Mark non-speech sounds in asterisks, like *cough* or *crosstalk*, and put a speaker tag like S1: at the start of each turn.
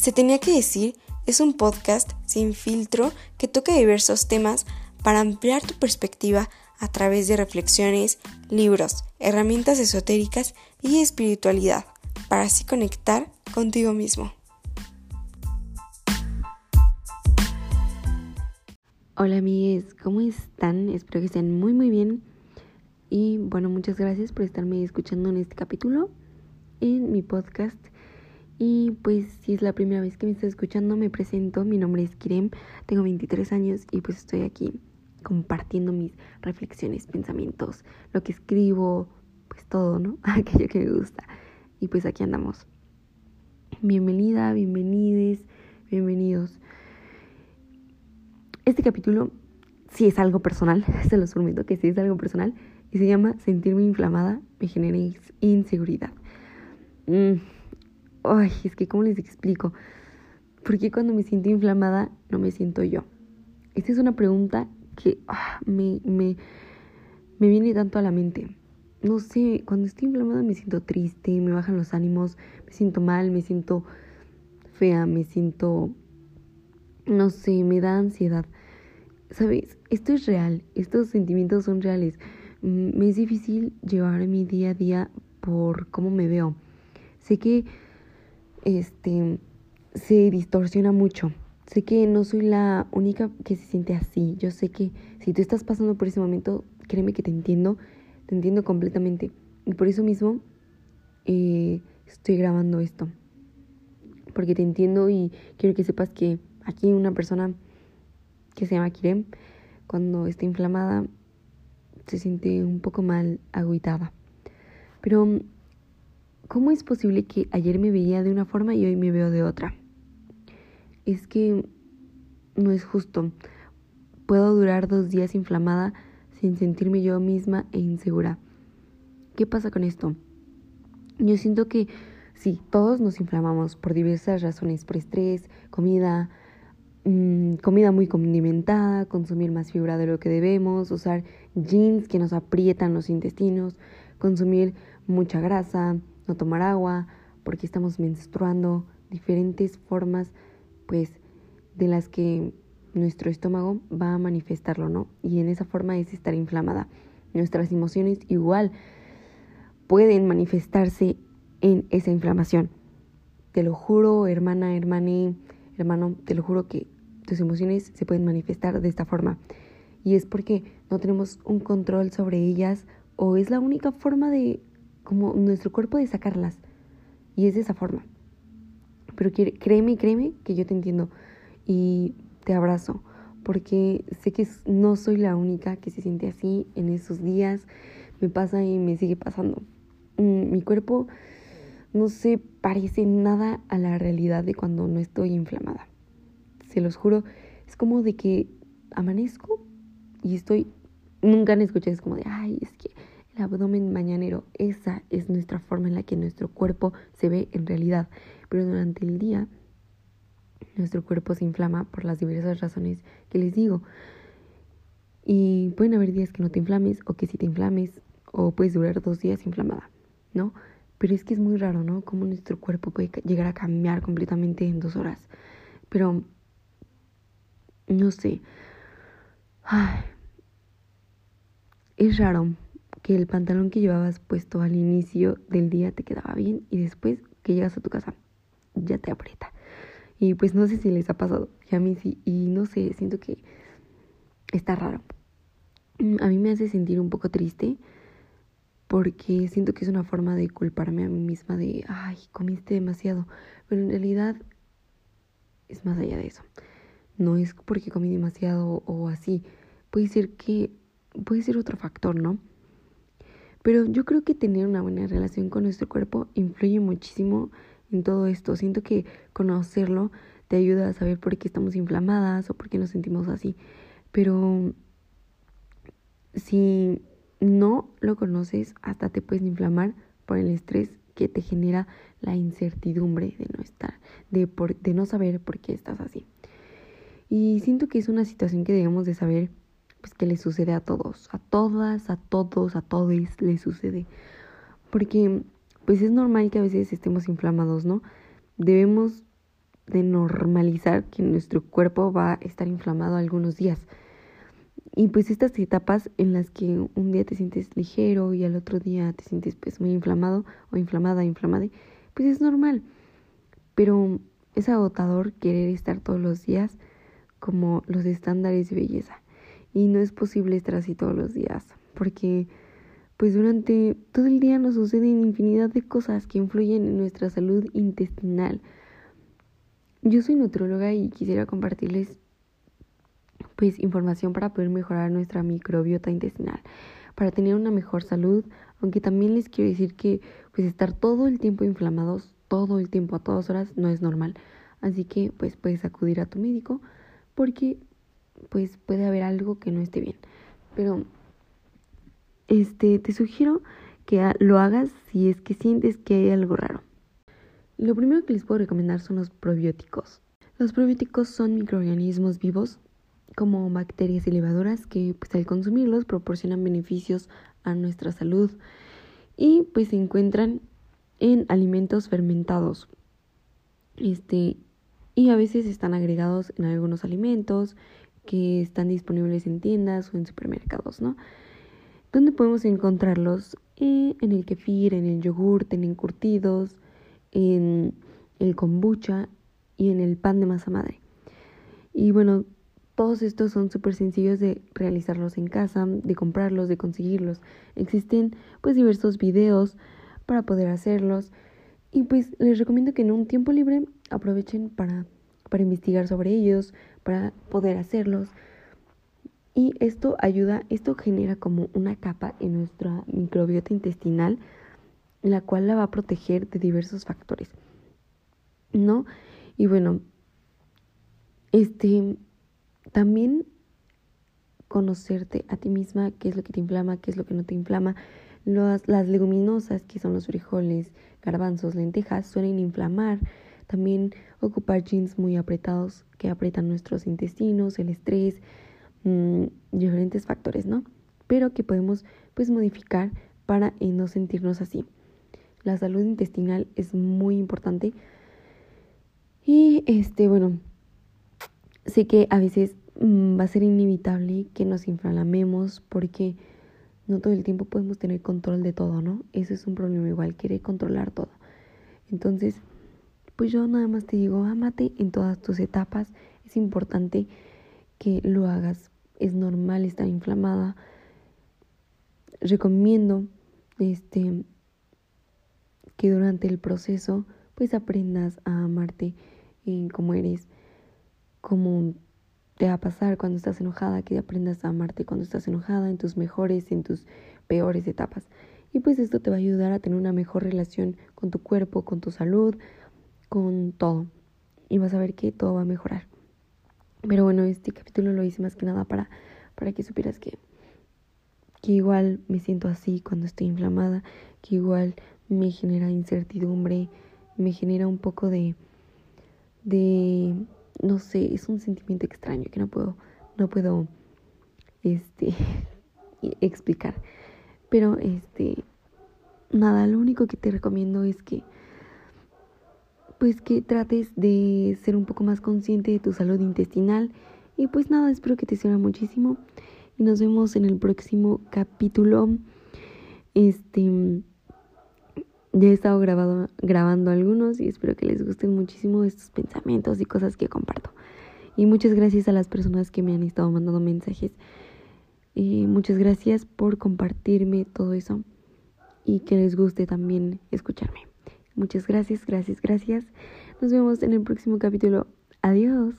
S1: Se tenía que decir es un podcast sin filtro que toca diversos temas para ampliar tu perspectiva a través de reflexiones, libros, herramientas esotéricas y espiritualidad, para así conectar contigo mismo.
S2: Hola amigues, ¿cómo están? Espero que estén muy muy bien. Y bueno, muchas gracias por estarme escuchando en este capítulo, en mi podcast. Y pues si es la primera vez que me estás escuchando, me presento. Mi nombre es Kirem, tengo 23 años y pues estoy aquí compartiendo mis reflexiones, pensamientos, lo que escribo, pues todo, ¿no? *laughs* Aquello que me gusta. Y pues aquí andamos. Bienvenida, bienvenides, bienvenidos. Este capítulo sí es algo personal, *laughs* se los prometo que sí es algo personal, y se llama Sentirme inflamada me genera inseguridad. Mm, ay, es que ¿cómo les explico? ¿Por qué cuando me siento inflamada no me siento yo? Esta es una pregunta que ah, me, me, me viene tanto a la mente. No sé, cuando estoy inflamada me siento triste, me bajan los ánimos, me siento mal, me siento fea, me siento, no sé, me da ansiedad. ¿Sabes? Esto es real, estos sentimientos son reales. Mm, me es difícil llevar mi día a día por cómo me veo. Sé que este se distorsiona mucho. Sé que no soy la única que se siente así. Yo sé que si tú estás pasando por ese momento, créeme que te entiendo, te entiendo completamente. Y por eso mismo eh, estoy grabando esto. Porque te entiendo y quiero que sepas que aquí una persona que se llama Kirem, cuando está inflamada, se siente un poco mal, agüitada. Pero, ¿cómo es posible que ayer me veía de una forma y hoy me veo de otra? Es que no es justo. Puedo durar dos días inflamada sin sentirme yo misma e insegura. ¿Qué pasa con esto? Yo siento que sí, todos nos inflamamos por diversas razones, por estrés, comida, Mm, comida muy condimentada, consumir más fibra de lo que debemos, usar jeans que nos aprietan los intestinos, consumir mucha grasa, no tomar agua, porque estamos menstruando, diferentes formas, pues, de las que nuestro estómago va a manifestarlo, ¿no? Y en esa forma es estar inflamada. Nuestras emociones igual pueden manifestarse en esa inflamación. Te lo juro, hermana, hermane, hermano, te lo juro que tus emociones se pueden manifestar de esta forma. Y es porque no tenemos un control sobre ellas o es la única forma de, como nuestro cuerpo de sacarlas. Y es de esa forma. Pero créeme, créeme que yo te entiendo y te abrazo. Porque sé que no soy la única que se siente así en esos días. Me pasa y me sigue pasando. Mm, mi cuerpo no se parece nada a la realidad de cuando no estoy inflamada. Se los juro, es como de que amanezco y estoy, nunca han escuchado, es como de, ay, es que el abdomen mañanero, esa es nuestra forma en la que nuestro cuerpo se ve en realidad. Pero durante el día, nuestro cuerpo se inflama por las diversas razones que les digo. Y pueden haber días que no te inflames o que sí te inflames o puedes durar dos días inflamada, ¿no? Pero es que es muy raro, ¿no? Cómo nuestro cuerpo puede llegar a cambiar completamente en dos horas. Pero, no sé. Es raro que el pantalón que llevabas puesto al inicio del día te quedaba bien y después que llegas a tu casa ya te aprieta. Y pues no sé si les ha pasado, y a mí sí, y no sé, siento que está raro. A mí me hace sentir un poco triste porque siento que es una forma de culparme a mí misma de, ay, comiste demasiado, pero en realidad es más allá de eso. No es porque comí demasiado o así, puede ser que, puede ser otro factor, ¿no? Pero yo creo que tener una buena relación con nuestro cuerpo influye muchísimo en todo esto. Siento que conocerlo te ayuda a saber por qué estamos inflamadas o por qué nos sentimos así. Pero si no lo conoces, hasta te puedes inflamar por el estrés que te genera la incertidumbre de no estar, de, por, de no saber por qué estás así. Y siento que es una situación que debemos de saber pues que le sucede a todos, a todas, a todos, a todos les sucede. Porque pues es normal que a veces estemos inflamados, ¿no? Debemos de normalizar que nuestro cuerpo va a estar inflamado algunos días. Y pues estas etapas en las que un día te sientes ligero y al otro día te sientes pues muy inflamado o inflamada, inflamada, pues es normal. Pero es agotador querer estar todos los días como los estándares de belleza. Y no es posible estar así todos los días, porque pues durante todo el día nos suceden infinidad de cosas que influyen en nuestra salud intestinal. Yo soy nutróloga y quisiera compartirles pues información para poder mejorar nuestra microbiota intestinal, para tener una mejor salud, aunque también les quiero decir que pues estar todo el tiempo inflamados, todo el tiempo a todas horas no es normal. Así que pues puedes acudir a tu médico porque pues puede haber algo que no esté bien. Pero este te sugiero que lo hagas si es que sientes que hay algo raro. Lo primero que les puedo recomendar son los probióticos. Los probióticos son microorganismos vivos como bacterias elevadoras que pues al consumirlos proporcionan beneficios a nuestra salud y pues se encuentran en alimentos fermentados. Este y a veces están agregados en algunos alimentos que están disponibles en tiendas o en supermercados, ¿no? ¿Dónde podemos encontrarlos? Eh, en el kefir, en el yogurt, en encurtidos, en el kombucha y en el pan de masa madre. Y bueno, todos estos son súper sencillos de realizarlos en casa, de comprarlos, de conseguirlos. Existen pues diversos videos para poder hacerlos. Y pues les recomiendo que en un tiempo libre aprovechen para, para investigar sobre ellos, para poder hacerlos. Y esto ayuda, esto genera como una capa en nuestra microbiota intestinal, la cual la va a proteger de diversos factores. ¿No? Y bueno, este también conocerte a ti misma, qué es lo que te inflama, qué es lo que no te inflama. Las, las leguminosas, que son los frijoles, garbanzos, lentejas, suelen inflamar. También ocupar jeans muy apretados que aprietan nuestros intestinos, el estrés, mmm, diferentes factores, ¿no? Pero que podemos pues modificar para eh, no sentirnos así. La salud intestinal es muy importante. Y este, bueno, sé que a veces Mm, va a ser inevitable que nos inflamemos porque no todo el tiempo podemos tener control de todo, ¿no? Eso es un problema igual, quiere controlar todo. Entonces, pues yo nada más te digo, amate en todas tus etapas. Es importante que lo hagas. Es normal estar inflamada. Recomiendo este que durante el proceso pues aprendas a amarte en como eres, como te va a pasar cuando estás enojada, que aprendas a amarte cuando estás enojada, en tus mejores en tus peores etapas. Y pues esto te va a ayudar a tener una mejor relación con tu cuerpo, con tu salud, con todo. Y vas a ver que todo va a mejorar. Pero bueno, este capítulo lo hice más que nada para, para que supieras que, que igual me siento así cuando estoy inflamada, que igual me genera incertidumbre, me genera un poco de, de no sé, es un sentimiento extraño que no puedo, no puedo, este, *laughs* explicar. Pero, este, nada, lo único que te recomiendo es que, pues que trates de ser un poco más consciente de tu salud intestinal. Y pues nada, espero que te sirva muchísimo. Y nos vemos en el próximo capítulo. Este ya he estado grabado, grabando algunos y espero que les gusten muchísimo estos pensamientos y cosas que comparto. Y muchas gracias a las personas que me han estado mandando mensajes. Y muchas gracias por compartirme todo eso y que les guste también escucharme. Muchas gracias, gracias, gracias. Nos vemos en el próximo capítulo. Adiós.